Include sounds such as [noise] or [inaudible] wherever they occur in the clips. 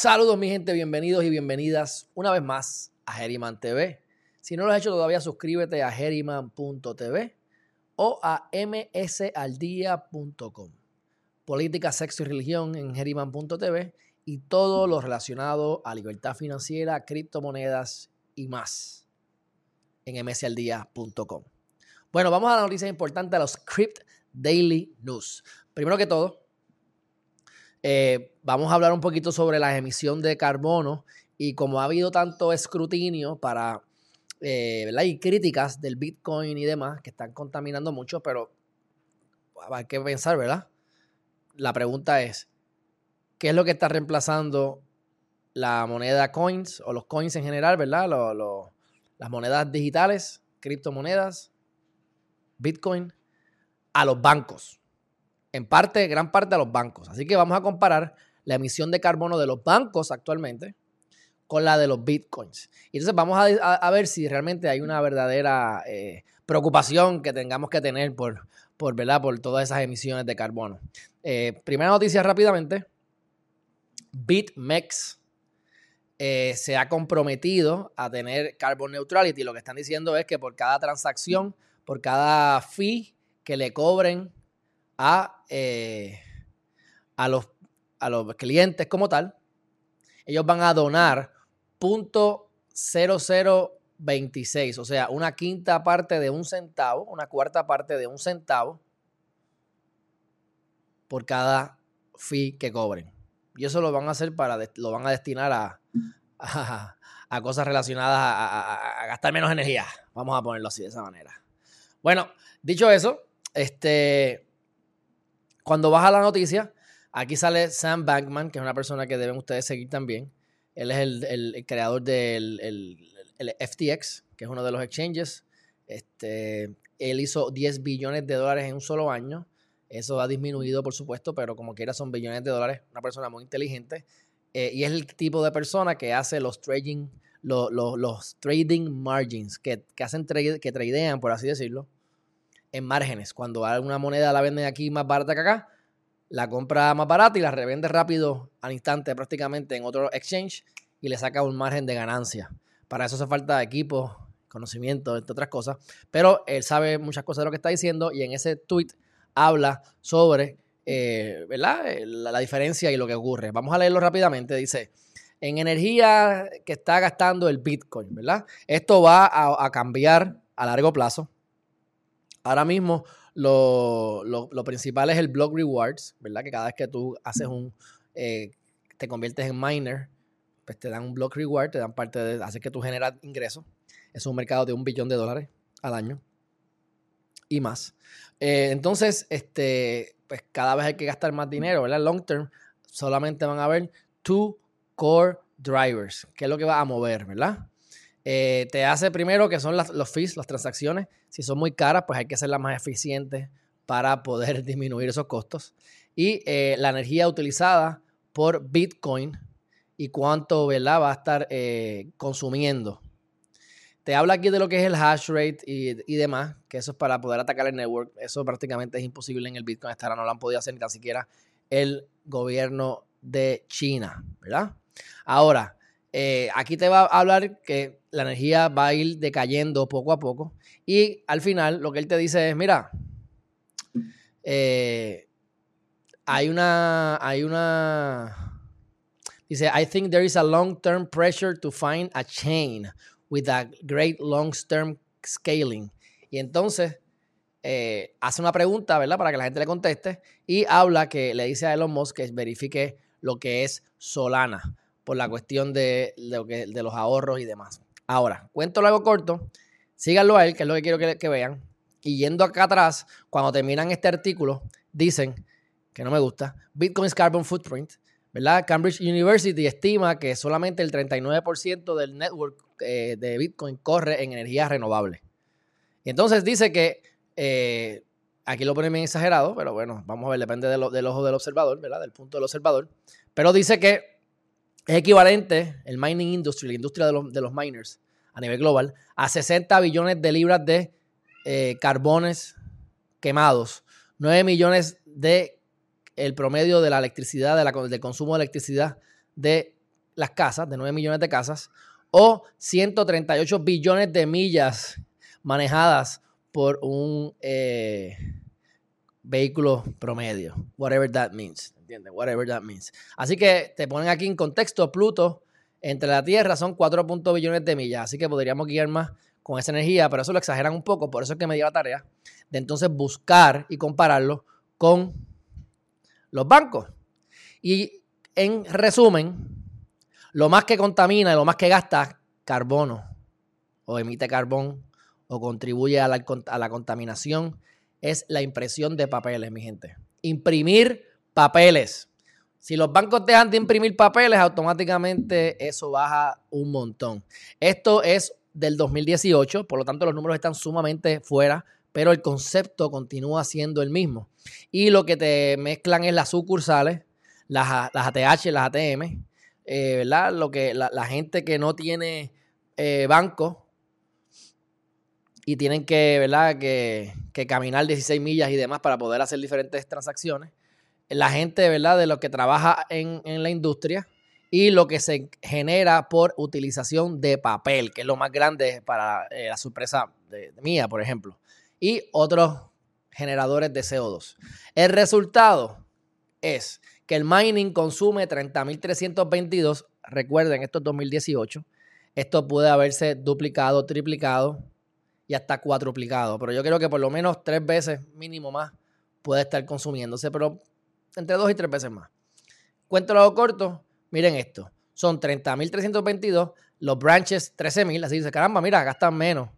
Saludos mi gente, bienvenidos y bienvenidas una vez más a Geriman TV. Si no lo has hecho todavía, suscríbete a geriman.tv o a msaldia.com. Política, sexo y religión en geriman.tv y todo lo relacionado a libertad financiera, criptomonedas y más en msaldia.com. Bueno, vamos a la noticia importante de los Crypt Daily News. Primero que todo, eh, vamos a hablar un poquito sobre la emisión de carbono y como ha habido tanto escrutinio para, eh, Y críticas del Bitcoin y demás que están contaminando mucho, pero hay que pensar, ¿verdad? La pregunta es, ¿qué es lo que está reemplazando la moneda coins o los coins en general, ¿verdad? las monedas digitales, criptomonedas, Bitcoin, a los bancos en parte, gran parte a los bancos. Así que vamos a comparar la emisión de carbono de los bancos actualmente con la de los bitcoins. Y entonces vamos a, ver si realmente hay una verdadera eh, preocupación que tengamos que tener por, por, ¿verdad? por todas esas emisiones de carbono. Eh, primera noticia rápidamente. BitMEX eh, se ha comprometido a tener carbon neutrality. Lo que están diciendo es que por cada transacción, por cada fee que le cobren eh, a, los, a los clientes como tal, ellos van a donar .0026, o sea, una quinta parte de un centavo, una cuarta parte de un centavo por cada fee que cobren. Y eso lo van a hacer para, lo van a destinar a, a, cosas relacionadas a, a, gastar menos energía. Vamos a ponerlo así de esa manera. Bueno, dicho eso, este, cuando baja la noticia, aquí sale Sam Bankman, que es una persona que deben ustedes seguir también. Él es el, creador del FTX, que es uno de los exchanges. Este, él hizo 10 billones de dólares en un solo año. Eso ha disminuido, por supuesto, pero como quiera son billones de dólares. Una persona muy inteligente. Eh, y es el tipo de persona que hace los trading, los, trading margins, que, hacen que tradean, por así decirlo, en márgenes. Cuando alguna moneda la venden aquí más barata que acá, la compra más barata y la revende rápido al instante prácticamente en otro exchange y le saca un margen de ganancia. Para eso hace falta equipo, conocimiento, entre otras cosas. Pero él sabe muchas cosas de lo que está diciendo y en ese tweet habla sobre eh, ¿verdad? La, diferencia y lo que ocurre. Vamos a leerlo rápidamente. Dice, en energía que está gastando el Bitcoin, ¿verdad? Esto va a cambiar a largo plazo Ahora mismo lo, principal es el block rewards, ¿verdad? Que cada vez que tú haces un, eh, te conviertes en miner, pues te dan un block reward, te dan parte de, hace que tú generas ingresos. Es un mercado de un billón de dólares al año y más. Eh, entonces, este, pues cada vez hay que gastar más dinero, ¿verdad? Long term, solamente van a haber two core drivers, que es lo que va a mover, ¿verdad? Eh, te hace primero que son los fees, las transacciones. Si son muy caras, pues hay que hacerlas más eficientes para poder [laughs] disminuir esos costos. Y eh, la energía utilizada por Bitcoin y cuánto va a estar eh, consumiendo. Te habla aquí de lo que es el hash rate y, demás, que eso es para poder atacar el network. Eso prácticamente es imposible en el Bitcoin. Hasta ahora no lo han podido hacer ni tan siquiera el gobierno de China, ¿verdad? Ahora, aquí te va a hablar que la energía va a ir decayendo poco a poco. Y al final lo que él te dice es, mira, eh, hay una, hay una, dice, I think there is a long-term pressure to find a chain with a great long-term scaling. Y entonces eh, hace una pregunta, ¿verdad? Para que la gente le conteste y habla que le dice a Elon Musk que verifique lo que es Solana por la cuestión de, de, los ahorros y demás. Ahora, cuento algo corto, síganlo a él, que es lo que quiero que, vean. Y yendo acá atrás, cuando terminan este artículo, dicen, que no me gusta, Bitcoin's Carbon Footprint, ¿verdad? Cambridge University estima que solamente el 39% del network eh, de Bitcoin corre en energía renovable. Y entonces dice que, eh, aquí lo ponen bien exagerado, pero bueno, vamos a ver, depende del ojo del observador, ¿verdad? Del punto del observador. Pero dice que es equivalente, el mining industry, la industria de los, miners a nivel global, a 60 billones de libras de eh, carbones quemados, 9 millones de el promedio de la electricidad, de la, del consumo de electricidad de las casas, de 9 millones de casas, o 138 billones de millas manejadas por un eh, vehículo promedio. Whatever that means. Whatever that means. Así que te ponen aquí en contexto, Pluto entre la Tierra son 4 billones de millas. Así que podríamos guiar más con esa energía, pero eso lo exageran un poco. Por eso es que me dio la tarea de entonces buscar y compararlo con los bancos. Y en resumen, lo más que contamina y lo más que gasta carbono o emite carbón o contribuye a la, a la contaminación es la impresión de papeles, mi gente. Imprimir papeles. Si los bancos dejan de imprimir papeles, automáticamente eso baja un montón. Esto es del 2018, por lo tanto los números están sumamente fuera, pero el concepto continúa siendo el mismo. Y lo que te mezclan es las sucursales, las, las ATH, las ATM, eh, ¿verdad? Lo que la, gente que no tiene eh, banco y tienen que, ¿verdad? Que, que, caminar 16 millas y demás para poder hacer diferentes transacciones. La gente, ¿verdad? De lo que trabaja en, en la industria y lo que se genera por utilización de papel, que es lo más grande para eh, la sorpresa mía, por ejemplo, y otros generadores de CO2. El resultado es que el mining consume 30.322, recuerden, esto es 2018, esto puede haberse duplicado, triplicado y hasta cuatruplicado. Pero yo creo que por lo menos tres veces mínimo más puede estar consumiéndose, pero entre dos y tres veces más. Cuento lo corto, miren esto. Son 30.322, los branches 13.000, así dice, caramba, mira, gastan menos.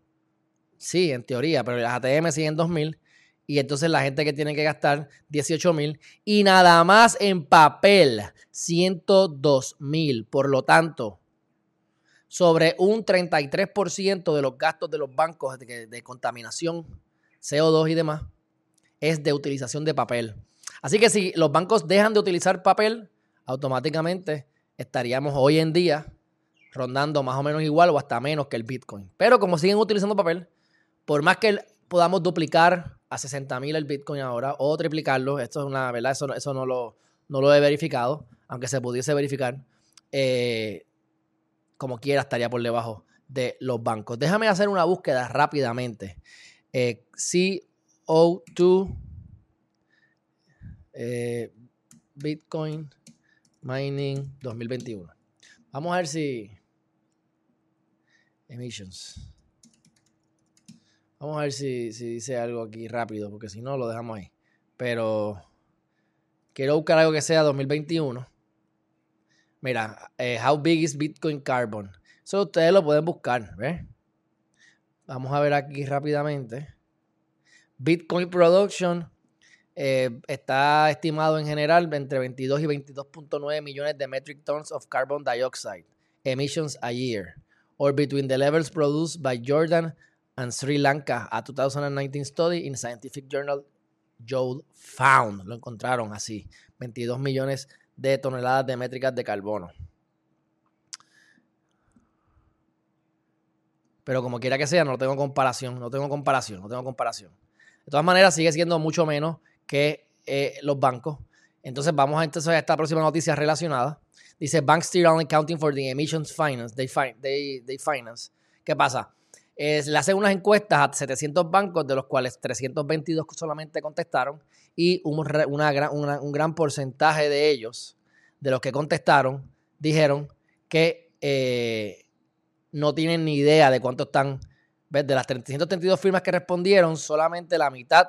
Sí, en teoría, pero las ATM siguen 2.000 y entonces la gente que tiene que gastar 18.000 y nada más en papel 102.000. Por lo tanto, sobre un 33% de los gastos de los bancos de, contaminación, CO2 y demás, es de utilización de papel. Así que si los bancos dejan de utilizar papel, automáticamente estaríamos hoy en día rondando más o menos igual o hasta menos que el Bitcoin. Pero como siguen utilizando papel, por más que podamos duplicar a 60 mil el Bitcoin ahora o triplicarlo, esto es una verdad, eso, eso no, lo, no lo he verificado, aunque se pudiese verificar. Eh, como quiera estaría por debajo de los bancos. Déjame hacer una búsqueda rápidamente. Eh, CO2 eh, Bitcoin Mining 2021. Vamos a ver si emissions. Vamos a ver si, si dice algo aquí rápido, porque si no lo dejamos ahí. Pero quiero buscar algo que sea 2021 Mira, eh, how big is Bitcoin Carbon? Eso ustedes lo pueden buscar, ¿ves? Vamos a ver aquí rápidamente. Bitcoin Production eh, está estimado en general entre 22 y 22.9 millones de metric tons of carbon dioxide emissions a year, or between the levels produced by Jordan and Sri Lanka, a 2019 study in Scientific Journal Joel found. Lo encontraron así, 22 millones de toneladas de métricas de carbono. Pero como quiera que sea, no tengo comparación, no tengo comparación, no tengo comparación. De todas maneras, sigue siendo mucho menos que eh, los bancos. Entonces, vamos a entonces a esta próxima noticia relacionada. Dice, banks still only counting for the emissions finance, they, finance. ¿Qué pasa? le hacen unas encuestas a 700 bancos, de los cuales 322 solamente contestaron, y un, un gran porcentaje de ellos, de los que contestaron, dijeron que eh, no tienen ni idea de cuánto están. De las 332 firmas que respondieron, solamente la mitad,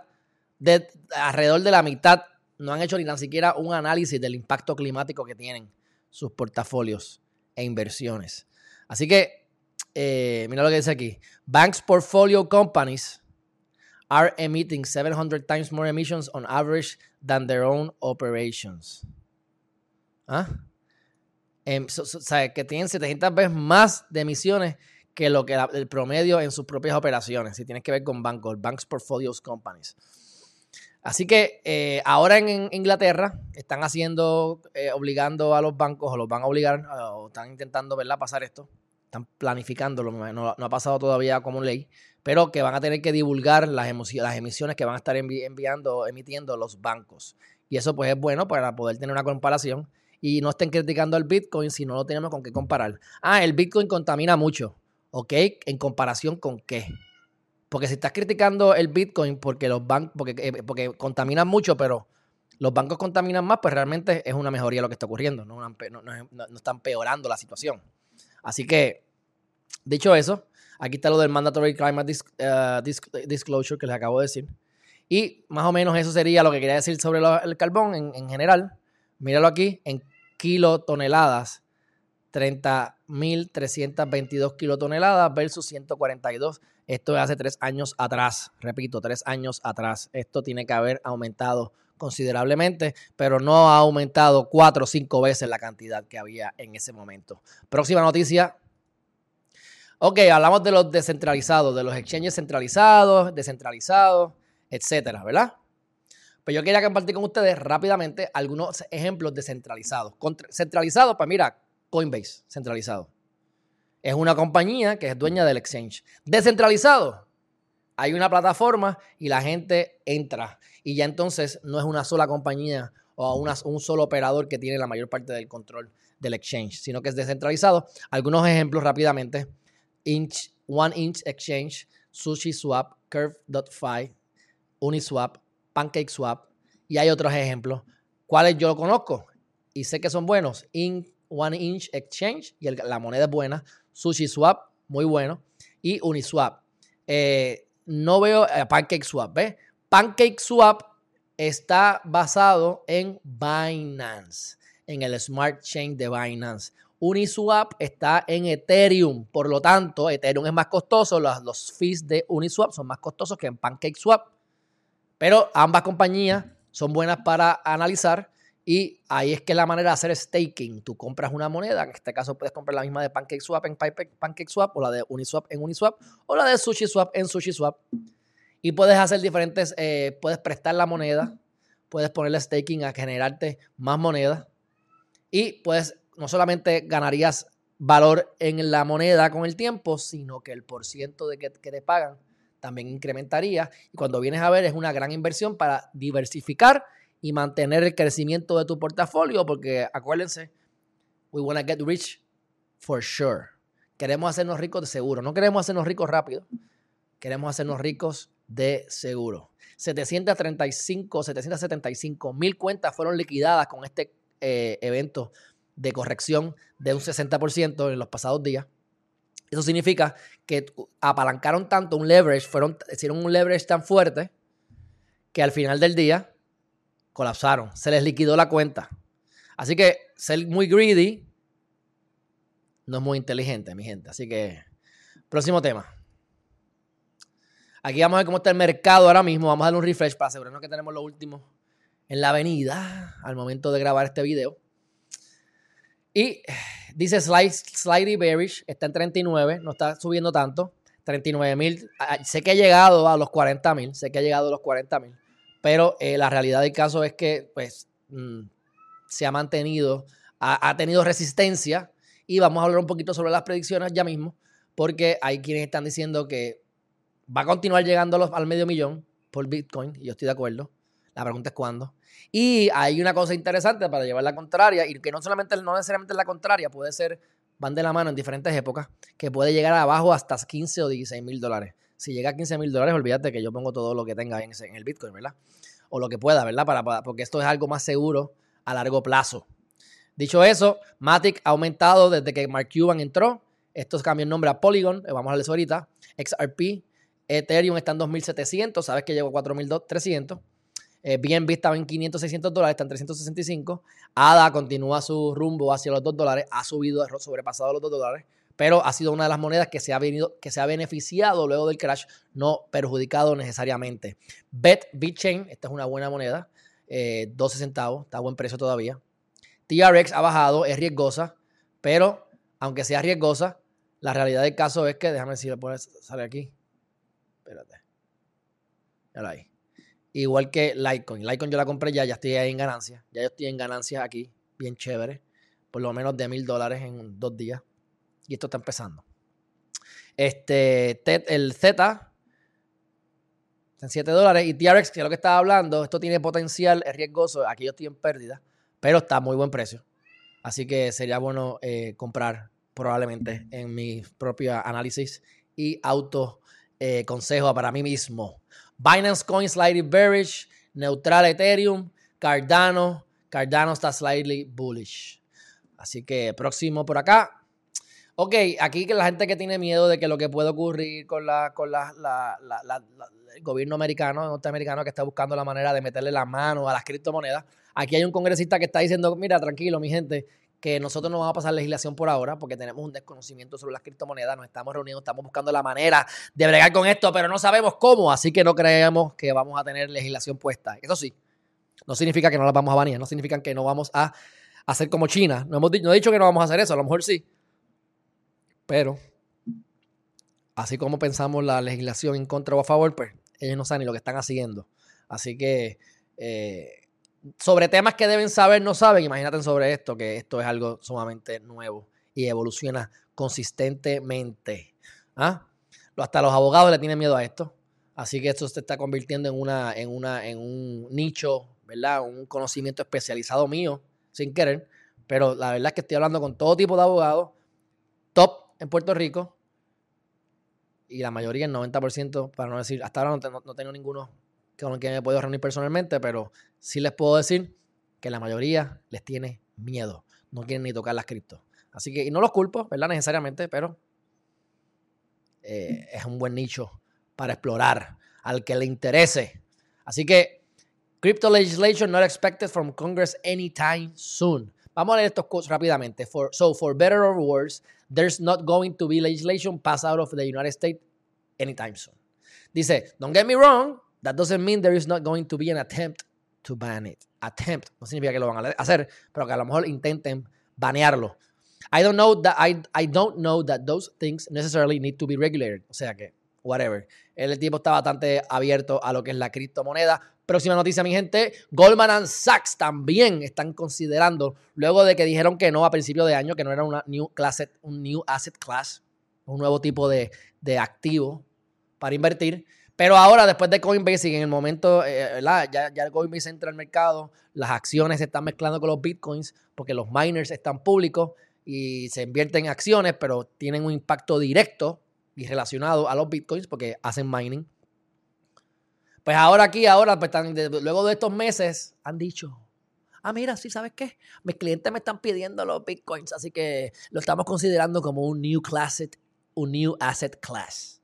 de, alrededor de la mitad, no han hecho ni tan siquiera un análisis del impacto climático que tienen sus portafolios e inversiones. Así que eh, mira lo que dice aquí. Banks portfolio companies are emitting 700 times more emissions on average than their own operations. ¿Ah? Em, que tienen 700 veces más de emisiones que lo que el promedio en sus propias operaciones, si tienes que ver con bancos, Banks Portfolios Companies. Así que eh, ahora en, Inglaterra están haciendo, eh, obligando a los bancos, o los van a obligar, o están intentando ¿verdad? pasar esto, están planificándolo, no, ha pasado todavía como ley, pero que van a tener que divulgar las, las emisiones que van a estar enviando, emitiendo los bancos. Y eso pues es bueno para poder tener una comparación y no estén criticando al Bitcoin si no lo tenemos con qué comparar. Ah, el Bitcoin contamina mucho. ¿Ok? ¿En comparación con qué? Porque si estás criticando el Bitcoin porque los bancos, porque, eh, porque contaminan mucho, pero los bancos contaminan más, pues realmente es una mejoría lo que está ocurriendo. No, no están peorando la situación. Así que, dicho eso, aquí está lo del Mandatory Climate eh, Disclosure que les acabo de decir. Y más o menos eso sería lo que quería decir sobre el carbón en, general. Míralo aquí, en kilotoneladas. 30.322 kilotoneladas versus 142. Esto es hace tres años atrás. Repito, tres años atrás. Esto tiene que haber aumentado considerablemente, pero no ha aumentado cuatro o cinco veces la cantidad que había en ese momento. Próxima noticia. Ok, hablamos de los descentralizados, de los exchanges centralizados, descentralizados, etcétera, ¿verdad? Pues yo quería compartir con ustedes rápidamente algunos ejemplos descentralizados. Centralizados, pues mira, Coinbase, centralizado. Es una compañía que es dueña del exchange. Descentralizado, hay una plataforma y la gente entra. Y ya entonces no es una sola compañía o un solo operador que tiene la mayor parte del control del exchange, sino que es descentralizado. Algunos ejemplos rápidamente. Inch, One Inch Exchange, SushiSwap, Curve.fi, Uniswap, PancakeSwap y hay otros ejemplos. ¿Cuáles yo conozco? Y sé que son buenos. In, One Inch Exchange y la moneda es buena. SushiSwap, muy bueno. Y Uniswap. Eh, no veo eh, PancakeSwap, ¿ves? PancakeSwap está basado en Binance, en el Smart Chain de Binance. Uniswap está en Ethereum, por lo tanto, Ethereum es más costoso, los, fees de Uniswap son más costosos que en PancakeSwap, pero ambas compañías son buenas para analizar y ahí es que la manera de hacer staking. Tú compras una moneda, en este caso puedes comprar la misma de PancakeSwap en PancakeSwap o la de Uniswap en Uniswap o la de SushiSwap en SushiSwap. Y puedes hacer diferentes, eh, puedes prestar la moneda, puedes ponerle staking a generarte más moneda y puedes, no solamente ganarías valor en la moneda con el tiempo, sino que el porciento de que, que te pagan también incrementaría. Y cuando vienes a ver, es una gran inversión para diversificar y mantener el crecimiento de tu portafolio, porque acuérdense, we wanna get rich for sure. Queremos hacernos ricos de seguro, no queremos hacernos ricos rápido, queremos hacernos ricos de seguro. 735, 775 mil cuentas fueron liquidadas con este eh, evento de corrección de un 60% en los pasados días. Eso significa que apalancaron tanto un leverage, fueron, hicieron un leverage tan fuerte que al final del día colapsaron, se les liquidó la cuenta. Así que ser muy greedy no es muy inteligente, mi gente. Así que, próximo tema. Aquí vamos a ver cómo está el mercado ahora mismo. Vamos a darle un refresh para asegurarnos que tenemos lo último en la avenida al momento de grabar este video. Y dice Slightly Bearish, está en 39, no está subiendo tanto. 39 mil. Ah, sé que ha llegado a los 40 mil, sé que ha llegado a los 40 mil. Pero eh, la realidad del caso es que pues, mm, se ha mantenido, ha, tenido resistencia. Y vamos a hablar un poquito sobre las predicciones ya mismo, porque hay quienes están diciendo que va a continuar llegando al medio millón por Bitcoin, y yo estoy de acuerdo. La pregunta es cuándo. Y hay una cosa interesante para llevar la contraria, y que no solamente, no necesariamente la contraria, puede ser, van de la mano en diferentes épocas, que puede llegar abajo hasta 15 o 16 mil dólares si llega a 15 mil dólares, olvídate que yo pongo todo lo que tenga en, el Bitcoin, ¿verdad? O lo que pueda, ¿verdad? Para, porque esto es algo más seguro a largo plazo. Dicho eso, Matic ha aumentado desde que Mark Cuban entró. Estos cambian nombre a Polygon, eh, vamos a hablar eso ahorita. XRP, Ethereum está en 2.700, sabes que llegó a 4.300. Eh, BNB estaba en 500, 600 dólares, está en 365. ADA continúa su rumbo hacia los 2 dólares, ha subido, sobrepasado los 2 dólares pero ha sido una de las monedas que se ha, venido, que se ha beneficiado luego del crash, no perjudicado necesariamente. Bet BitChain, esta es una buena moneda, 12 eh, centavos, está a buen precio todavía. TRX ha bajado, es riesgosa, pero aunque sea riesgosa, la realidad del caso es que, déjame ver si le sale aquí. Espérate. Ya ahí. Igual que Litecoin. Litecoin yo la compré ya, ya estoy ahí en ganancia. Ya yo estoy en ganancia aquí, bien chévere. Por lo menos de mil dólares en dos días. Y esto está empezando. Este, el Z en 7 dólares. Y TRX, que es lo que estaba hablando, esto tiene potencial, es riesgoso. Aquí yo estoy en pérdida, pero está a muy buen precio. Así que sería bueno eh, comprar probablemente en mi propio análisis y auto eh, consejo para mí mismo. Binance Coin Slightly Bearish, Neutral Ethereum, Cardano. Cardano está slightly bullish. Así que próximo por acá. Ok, aquí que la gente que tiene miedo de que lo que puede ocurrir con, la, con la, el gobierno americano, norteamericano, que está buscando la manera de meterle la mano a las criptomonedas. Aquí hay un congresista que está diciendo, mira, tranquilo, mi gente, que nosotros no vamos a pasar legislación por ahora porque tenemos un desconocimiento sobre las criptomonedas, nos estamos reuniendo, estamos buscando la manera de bregar con esto, pero no sabemos cómo, así que no creemos que vamos a tener legislación puesta. Eso sí, no significa que no las vamos a banear, no significa que no vamos a hacer como China. No, hemos, dicho que no vamos a hacer eso, a lo mejor sí, pero así como pensamos la legislación en contra o a favor, pues ellos no saben ni lo que están haciendo. Así que eh, sobre temas que deben saber, no saben. Imagínate sobre esto, que esto es algo sumamente nuevo y evoluciona consistentemente. ¿Ah? Hasta los abogados le tienen miedo a esto. Así que esto se está convirtiendo en, una, en, una, en un nicho, ¿verdad? Un conocimiento especializado mío, sin querer. Pero la verdad es que estoy hablando con todo tipo de abogados, top en Puerto Rico. Y la mayoría, el 90%, para no decir, hasta ahora no, no tengo ninguno con quien me puedo reunir personalmente, pero sí les puedo decir que la mayoría les tiene miedo. No quieren ni tocar las cripto. Así que, y no los culpo, ¿verdad? Necesariamente, pero eh, es un buen nicho para explorar al que le interese. Así que, crypto legislation not expected from Congress anytime soon. Vamos a leer estos quotes rápidamente. For, so, for better or worse, there's not going to be legislation passed out of the United States anytime soon. Dice, don't get me wrong, that doesn't mean there is not going to be an attempt to ban it. Attempt no significa que lo van a hacer, pero que a lo mejor intenten banearlo. I don't know that I, I don't know that those things necessarily need to be regulated. O sea que, whatever. El tipo está bastante abierto a lo que es la criptomoneda. Próxima noticia, mi gente. Goldman Sachs también están considerando, luego de que dijeron que no a principio de año, que no era una new class, un new asset class, un nuevo tipo de, de activo para invertir pero ahora, después de Coinbase y en el momento, eh, Ya, ya Coinbase entra al mercado, las acciones se están mezclando con los bitcoins porque los miners están públicos y se invierten en acciones, pero tienen un impacto directo y relacionado a los bitcoins porque hacen mining. Pues ahora aquí, ahora, pues luego de estos meses, han dicho, ah, mira, sí, ¿sabes qué? Mis clientes me están pidiendo los bitcoins, así que lo estamos considerando como un new class, un new asset class,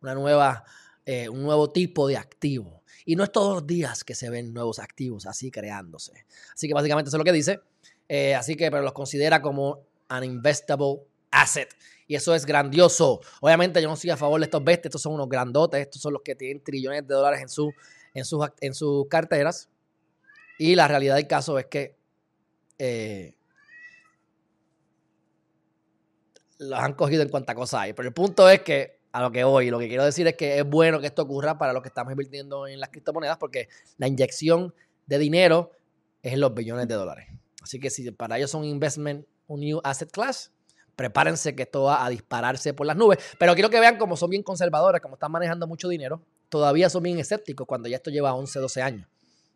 una nueva eh, un nuevo tipo de activo. Y no es todos los días que se ven nuevos activos así creándose. Así que básicamente eso es lo que dice. Eh, así que, pero los considera como an investable asset. Y eso es grandioso. Obviamente yo no estoy a favor de estos bestias. Estos son unos grandotes. Estos son los que tienen trillones de dólares en, su, en, sus, en sus carteras. Y la realidad del caso es que eh, los han cogido en cuanta cosa hay. Pero el punto es que a lo que voy. Lo que quiero decir es que es bueno que esto ocurra para los que estamos invirtiendo en las criptomonedas porque la inyección de dinero es en los billones de dólares. Así que si para ellos son investment, un new asset class, prepárense que esto va a dispararse por las nubes. Pero quiero que vean cómo son bien conservadores, como están manejando mucho dinero. Todavía son bien escépticos cuando ya esto lleva 11, 12 años.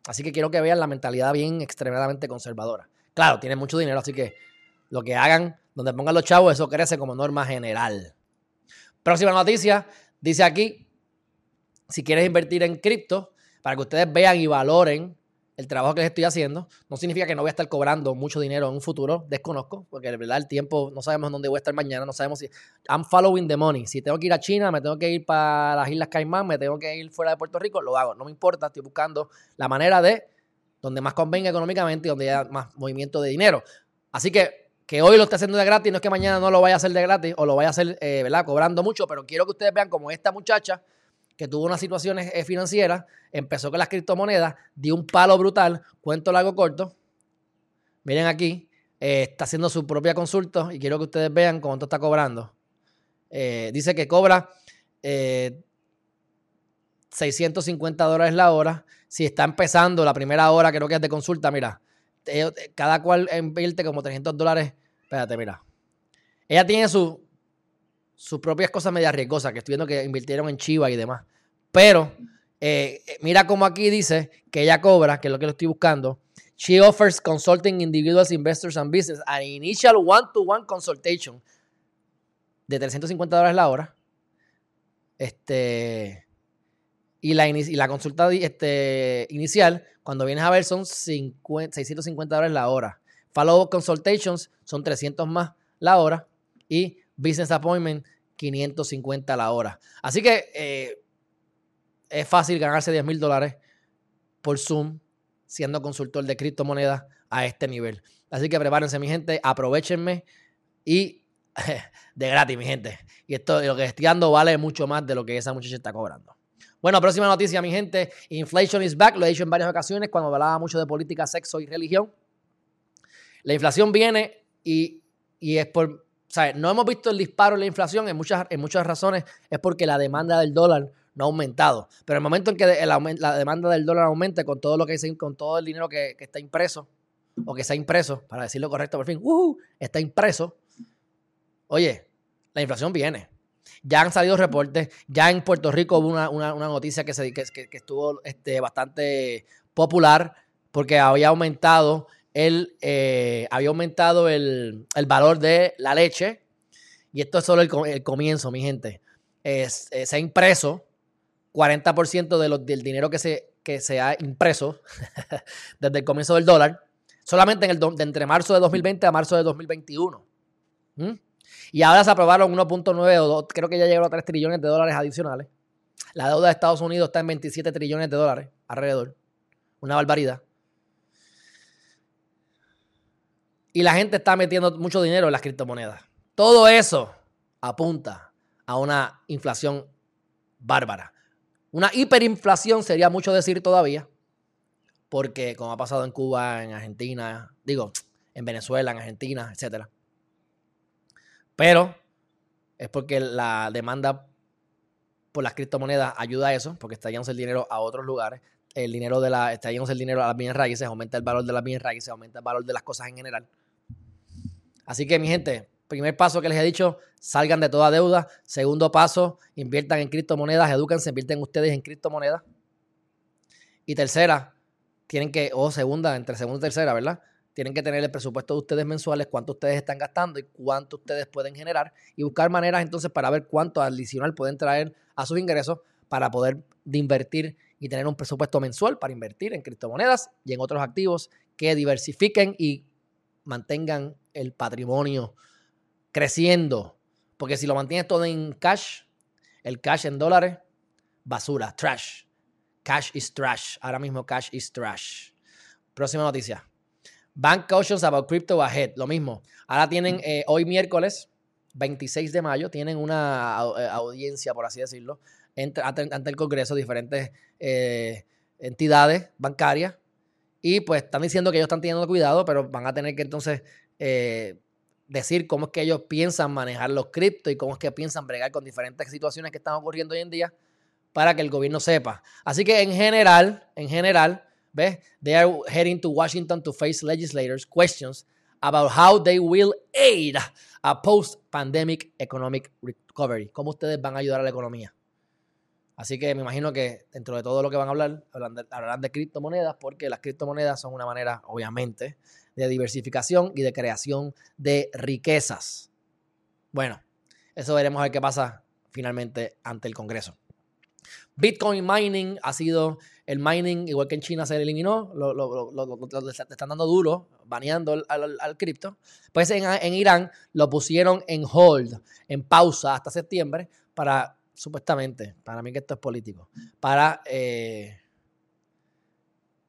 Así que quiero que vean la mentalidad bien extremadamente conservadora. Claro, tienen mucho dinero, así que lo que hagan, donde pongan los chavos, eso crece como norma general. Próxima noticia, dice aquí, si quieres invertir en cripto, para que ustedes vean y valoren el trabajo que les estoy haciendo, no significa que no voy a estar cobrando mucho dinero en un futuro, desconozco, porque de verdad el tiempo, no sabemos dónde voy a estar mañana, no sabemos si... I'm following the money. Si tengo que ir a China, me tengo que ir para las Islas Caimán, me tengo que ir fuera de Puerto Rico, lo hago. No me importa, estoy buscando la manera de donde más convenga económicamente y donde haya más movimiento de dinero. Así que que hoy lo esté haciendo de gratis, no es que mañana no lo vaya a hacer de gratis o lo vaya a hacer, eh, ¿verdad? Cobrando mucho, pero quiero que ustedes vean como esta muchacha que tuvo unas situaciones eh, financieras, empezó con las criptomonedas, dio un palo brutal, cuento largo corto. Miren aquí, eh, está haciendo su propia consulta y quiero que ustedes vean cuánto está cobrando. dice que cobra 650 dólares la hora. Si está empezando la primera hora, creo que es de consulta, mira, cada cual invierte como 300 dólares. Espérate, mira. Ella tiene sus propias cosas media riesgosas, que estoy viendo que invirtieron en Chiva y demás. Pero eh, mira como aquí dice que ella cobra, que es lo que lo estoy buscando, She offers consulting individuals, investors, and business an initial one-to-one consultation de 350 dólares la hora. Este, y, la, y la consulta este, inicial, cuando vienes a ver, son 650 dólares la hora. Follow-up consultations son 300 más la hora. Y business appointment, 550 la hora. Así que eh, es fácil ganarse 10 mil dólares por Zoom siendo consultor de criptomonedas a este nivel. Así que prepárense, mi gente, aprovechenme y [laughs] de gratis, mi gente. Y esto, lo que estoy dando vale mucho más de lo que esa muchacha está cobrando. Bueno, próxima noticia, mi gente. Inflation is back. Lo he dicho en varias ocasiones cuando hablaba mucho de política, sexo y religión. La inflación viene y, y es por no hemos visto el disparo en la inflación en muchas, en muchas razones, es porque la demanda del dólar no ha aumentado. Pero en el momento en que la demanda del dólar aumente con todo lo que con todo el dinero que, está impreso, o que está impreso, para decirlo correcto por fin, está impreso, oye, la inflación viene. Ya han salido reportes, ya en Puerto Rico hubo una, noticia que, se, que, que estuvo este, bastante popular porque había aumentado él eh, había aumentado el, valor de la leche. Y esto es solo el, comienzo, mi gente. Se ha impreso 40% de del dinero que se, que se ha impreso [laughs] desde el comienzo del dólar, solamente en el entre marzo de 2020 a marzo de 2021. ¿Mm? Y ahora se aprobaron 1.9 o creo que ya llegaron a 3 trillones de dólares adicionales. La deuda de Estados Unidos está en 27 trillones de dólares alrededor. Una barbaridad. Y la gente está metiendo mucho dinero en las criptomonedas. Todo eso apunta a una inflación bárbara. Una hiperinflación sería mucho decir todavía, porque como ha pasado en Cuba, en Argentina, digo, en Venezuela, en Argentina, etc. Pero es porque la demanda por las criptomonedas ayuda a eso, porque está el dinero a otros lugares. El dinero de la, está yéndose el dinero a las bienes raíces, aumenta el valor de las bienes raíces, aumenta el valor de las cosas en general. Así que, mi gente, primer paso que les he dicho, salgan de toda deuda. Segundo paso, inviertan en criptomonedas, edúquense, invierten ustedes en criptomonedas. Y tercera, tienen que, o segunda, entre segunda y tercera, ¿verdad? Tienen que tener el presupuesto de ustedes mensuales, cuánto ustedes están gastando y cuánto ustedes pueden generar y buscar maneras entonces para ver cuánto adicional pueden traer a sus ingresos para poder invertir y tener un presupuesto mensual para invertir en criptomonedas y en otros activos que diversifiquen y mantengan el patrimonio creciendo. Porque si lo mantienes todo en cash, el cash en dólares, basura, trash. Cash is trash. Ahora mismo cash is trash. Próxima noticia. Bank cautions about crypto ahead. Lo mismo. Ahora tienen eh, hoy miércoles 26 de mayo, tienen una eh, audiencia, por así decirlo, ante, el Congreso, diferentes eh, entidades bancarias y pues están diciendo que ellos están teniendo cuidado, pero van a tener que entonces eh, decir cómo es que ellos piensan manejar los criptos y cómo es que piensan bregar con diferentes situaciones que están ocurriendo hoy en día para que el gobierno sepa. Así que en general, en general, ¿ves? They are heading to Washington to face legislators questions about how they will aid a post-pandemic economic recovery. ¿Cómo ustedes van a ayudar a la economía? Así que me imagino que dentro de todo lo que van a hablar, hablarán de, criptomonedas, porque las criptomonedas son una manera, obviamente, de diversificación y de creación de riquezas. Bueno, eso veremos a ver qué pasa finalmente ante el Congreso. Bitcoin mining ha sido el mining, igual que en China se eliminó, lo, lo, están dando duro, baneando al, cripto. Pues en, en Irán lo pusieron en hold, en pausa hasta septiembre, para supuestamente, para mí que esto es político, para eh,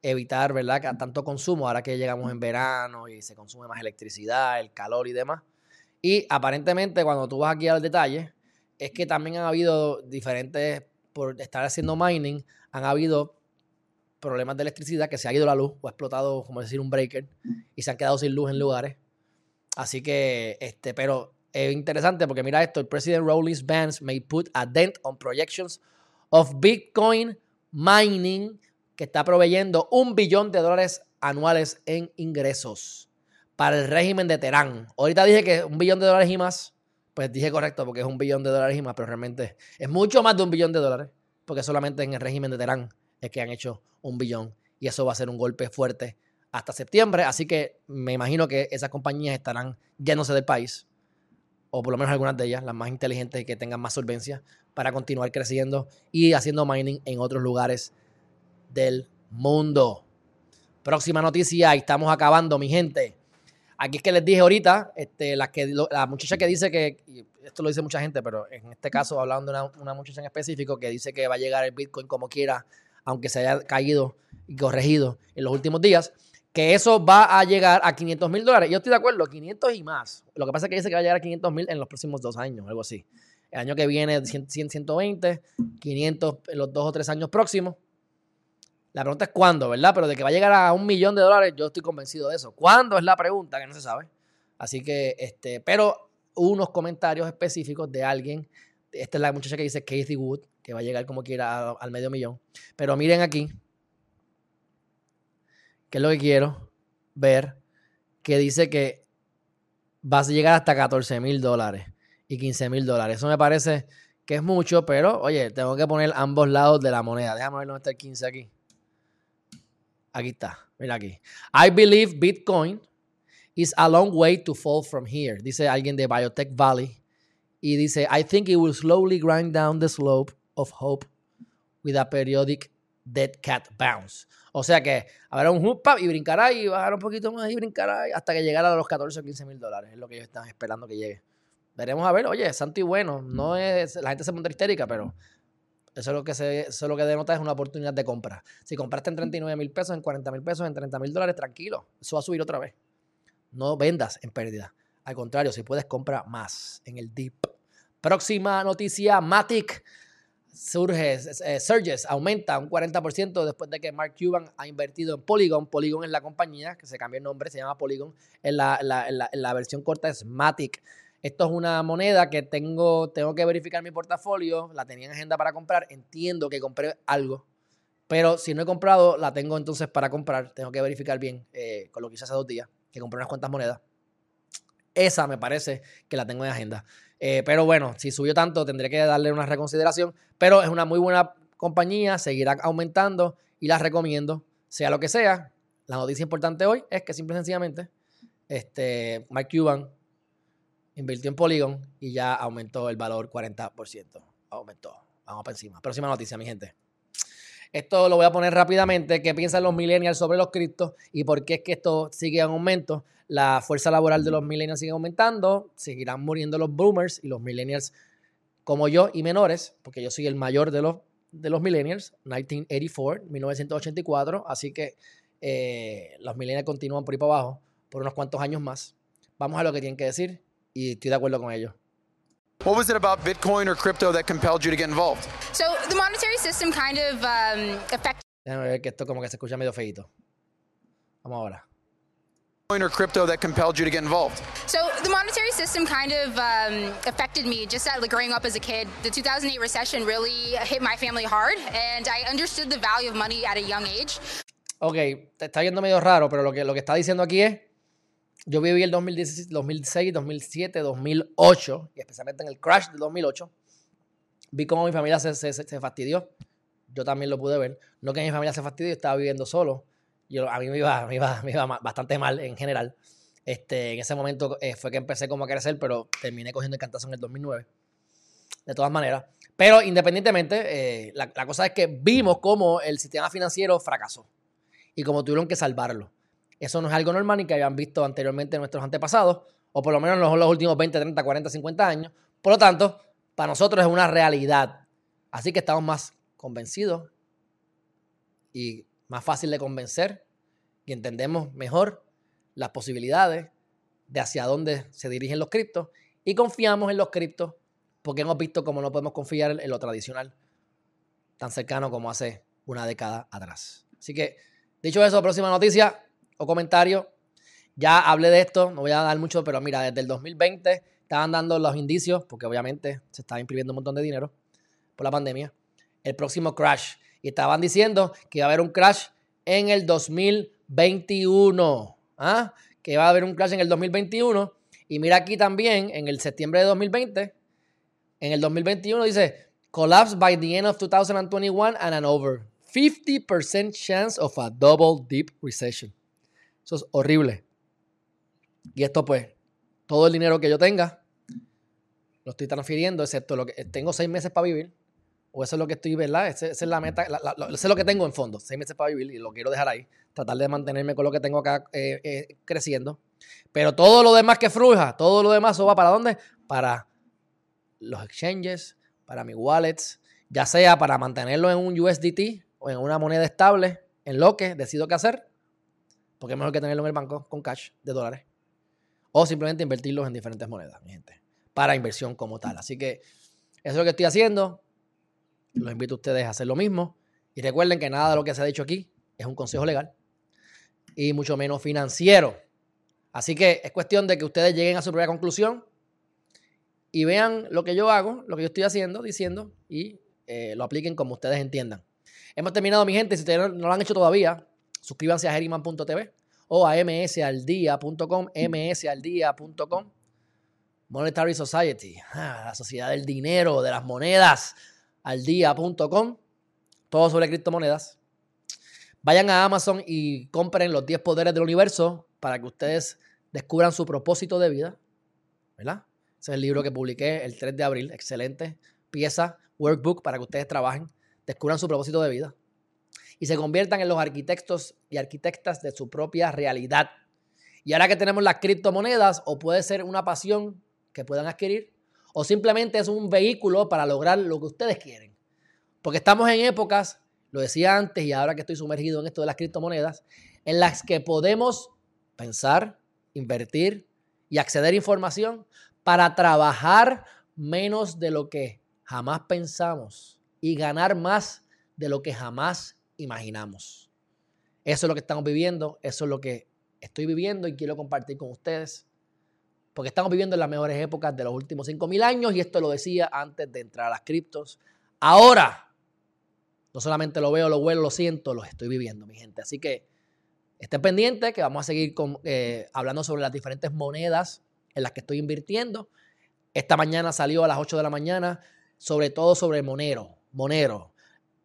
evitar, ¿verdad?, que tanto consumo, ahora que llegamos en verano y se consume más electricidad, el calor y demás. Y aparentemente, cuando tú vas aquí al detalle, es que también han habido diferentes, por estar haciendo mining, han habido problemas de electricidad, que se ha ido la luz o ha explotado, como decir, un breaker y se han quedado sin luz en lugares. Así que, este, pero es interesante porque mira esto, el presidente Rollins Vance may put a dent on projections of Bitcoin mining que está proveyendo un billón de dólares anuales en ingresos para el régimen de Teherán. Ahorita dije que un billón de dólares y más, pues dije correcto porque es un billón de dólares y más, pero realmente es mucho más de un billón de dólares porque solamente en el régimen de Teherán es que han hecho un billón y eso va a ser un golpe fuerte hasta septiembre, así que me imagino que esas compañías estarán yéndose del país, o por lo menos algunas de ellas, las más inteligentes que tengan más solvencia, para continuar creciendo y haciendo mining en otros lugares del mundo. Próxima noticia, y estamos acabando, mi gente. Aquí es que les dije ahorita, este, la, que, la muchacha que dice que, esto lo dice mucha gente, pero en este caso hablando de una, una, muchacha en específico que dice que va a llegar el Bitcoin como quiera, aunque se haya caído y corregido en los últimos días, que eso va a llegar a 500 mil dólares. Yo estoy de acuerdo, 500 y más. Lo que pasa es que dice que va a llegar a 500 mil en los próximos dos años, algo así. El año que viene, 100, 120, 500 en los dos o tres años próximos. La pregunta es cuándo, ¿verdad? Pero de que va a llegar a un millón de dólares, yo estoy convencido de eso. ¿Cuándo es la pregunta? Que no se sabe. Así que, este, pero unos comentarios específicos de alguien. Esta es la muchacha que dice Kathy Wood, que va a llegar como quiera al medio millón. Pero miren aquí, que es lo que quiero ver, que dice que vas a llegar hasta 14 mil dólares y 15 mil dólares. Eso me parece que es mucho, pero oye, tengo que poner ambos lados de la moneda. Déjame ver dónde está el 15 aquí. Aquí está, mira aquí. I believe Bitcoin is a long way to fall from here, dice alguien de Biotech Valley. Y dice, I think it will slowly grind down the slope of hope with a periodic dead cat bounce. O sea que habrá un hoop y brincará y bajará un poquito más y brincará hasta que llegara a los 14 o 15 mil dólares. Es lo que ellos están esperando que llegue. Veremos a ver, oye, santo y bueno. No es, la gente se monta histérica, pero eso es lo que se, eso lo que denota es una oportunidad de compra. Si compraste en 39 mil pesos, en 40 mil pesos, en 30 mil dólares, tranquilo. Eso va a subir otra vez. No vendas en pérdida. Al contrario, si puedes, compra más en el dip. Próxima noticia, Matic surge, eh, surges, aumenta un 40% después de que Mark Cuban ha invertido en Polygon. Polygon es la compañía, que se cambió el nombre, se llama Polygon. En la, en la versión corta es Matic. Esto es una moneda que tengo, tengo que verificar mi portafolio, la tenía en agenda para comprar, entiendo que compré algo, pero si no he comprado, la tengo entonces para comprar, tengo que verificar bien, eh, con lo que hice hace dos días, que compré unas cuantas monedas. Esa me parece que la tengo en agenda. Eh, pero bueno, si subió tanto, tendré que darle una reconsideración, pero es una muy buena compañía, seguirá aumentando y la recomiendo, sea lo que sea. La noticia importante hoy es que simple y sencillamente, este, Mike Cuban invirtió en Polygon y ya aumentó el valor 40%. Aumentó. Vamos para encima. Próxima noticia, mi gente. Esto lo voy a poner rápidamente. ¿Qué piensan los millennials sobre los criptos y por qué es que esto sigue en aumento? La fuerza laboral de los millennials sigue aumentando. Seguirán muriendo los boomers y los millennials como yo y menores, porque yo soy el mayor de los, de los millennials, 1984, 1984. Así que eh, los millennials continúan por ahí para abajo por unos cuantos años más. Vamos a lo que tienen que decir y estoy de acuerdo con ellos. What was it about Bitcoin or crypto that compelled you to get involved? So the monetary system kind of um, affected. Déjame ver que esto como que se escucha medio feito. Vamos ahora. Bitcoin or crypto that compelled you to get involved? So the monetary system kind of um, affected me just at, like, growing up as a kid. The 2008 recession really hit my family hard, and I understood the value of money at a young age. Ok, te está viendo medio raro, pero lo que, lo que está diciendo aquí es yo viví el 2016, 2006, 2007, 2008, y especialmente en el crash del 2008. Vi cómo mi familia se, se, fastidió. Yo también lo pude ver. No que mi familia se fastidió, estaba viviendo solo. Yo, a mí me iba, me iba, me iba bastante mal en general. Este, en ese momento eh, fue que empecé como a crecer, pero terminé cogiendo el cantazo en el 2009. De todas maneras. Pero independientemente, eh, la, la cosa es que vimos cómo el sistema financiero fracasó y cómo tuvieron que salvarlo. Eso no es algo normal ni que habían visto anteriormente nuestros antepasados, o por lo menos en los, últimos 20, 30, 40, 50 años. Por lo tanto, para nosotros es una realidad. Así que estamos más convencidos y más fácil de convencer y entendemos mejor las posibilidades de hacia dónde se dirigen los criptos y confiamos en los criptos porque hemos visto cómo no podemos confiar en lo tradicional tan cercano como hace una década atrás. Así que, dicho eso, próxima noticia, o comentario. Ya hablé de esto, no voy a dar mucho, pero mira, desde el 2020 estaban dando los indicios, porque obviamente se estaba imprimiendo un montón de dinero por la pandemia, el próximo crash. Y estaban diciendo que iba a haber un crash en el 2021. ¿ah? Que iba a haber un crash en el 2021. Y mira aquí también, en el septiembre de 2020, en el 2021 dice, collapse by the end of 2021 and an over 50% chance of a double deep recession. Eso es horrible. Y esto pues, todo el dinero que yo tenga, lo estoy transfiriendo, excepto lo que tengo seis meses para vivir. O eso es lo que estoy, ¿verdad? Esa es la meta, eso es lo que tengo en fondo, seis meses para vivir y lo quiero dejar ahí. Tratar de mantenerme con lo que tengo acá eh, eh, creciendo. Pero todo lo demás que fruja, todo lo demás, ¿eso va para dónde? Para los exchanges, para mis wallets, ya sea para mantenerlo en un USDT o en una moneda estable, en lo que decido qué hacer, porque es mejor que tenerlo en el banco con cash de dólares, o simplemente invertirlos en diferentes monedas, mi gente, para inversión como tal. Así que eso es lo que estoy haciendo. Los invito a ustedes a hacer lo mismo. Y recuerden que nada de lo que se ha dicho aquí es un consejo legal y mucho menos financiero. Así que es cuestión de que ustedes lleguen a su propia conclusión y vean lo que yo hago, lo que yo estoy haciendo, diciendo y eh, lo apliquen como ustedes entiendan. Hemos terminado, mi gente. Si ustedes no, lo han hecho todavía, suscríbanse a Geriman.tv o a msaldía.com, msaldía.com. Monetary Society, la sociedad del dinero, de las monedas, aldía.com, todo sobre criptomonedas. Vayan a Amazon y compren los 10 poderes del universo para que ustedes descubran su propósito de vida. ¿Verdad? Ese es el libro que publiqué el 3 de abril. Excelente pieza, workbook para que ustedes trabajen, descubran su propósito de vida y se conviertan en los arquitectos y arquitectas de su propia realidad. Y ahora que tenemos las criptomonedas, o puede ser una pasión que puedan adquirir, o simplemente es un vehículo para lograr lo que ustedes quieren. Porque estamos en épocas, lo decía antes y ahora que estoy sumergido en esto de las criptomonedas, en las que podemos pensar, invertir y acceder a información para trabajar menos de lo que jamás pensamos y ganar más de lo que jamás imaginamos. Eso es lo que estamos viviendo, eso es lo que estoy viviendo y quiero compartir con ustedes. Porque estamos viviendo en las mejores épocas de los últimos 5.000 años y esto lo decía antes de entrar a las criptos. Ahora, no solamente lo veo, lo huelo, lo siento, lo estoy viviendo, mi gente. Así que estén pendientes que vamos a seguir eh, hablando sobre las diferentes monedas en las que estoy invirtiendo. Esta mañana salió a las 8 de la mañana, sobre todo sobre Monero. Monero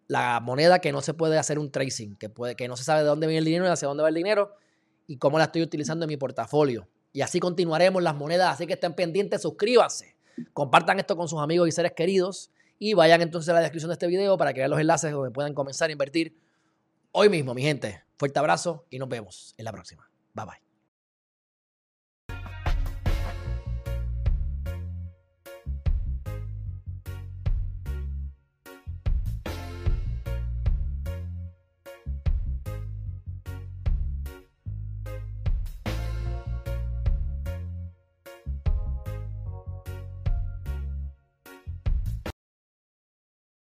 la moneda que no se puede hacer un tracing, que, puede, que no se sabe de dónde viene el dinero y hacia dónde va el dinero y cómo la estoy utilizando en mi portafolio. Y así continuaremos las monedas, así que estén pendientes, suscríbanse, compartan esto con sus amigos y seres queridos y vayan entonces a la descripción de este video para que vean los enlaces donde puedan comenzar a invertir hoy mismo, mi gente. Fuerte abrazo y nos vemos en la próxima. Bye bye.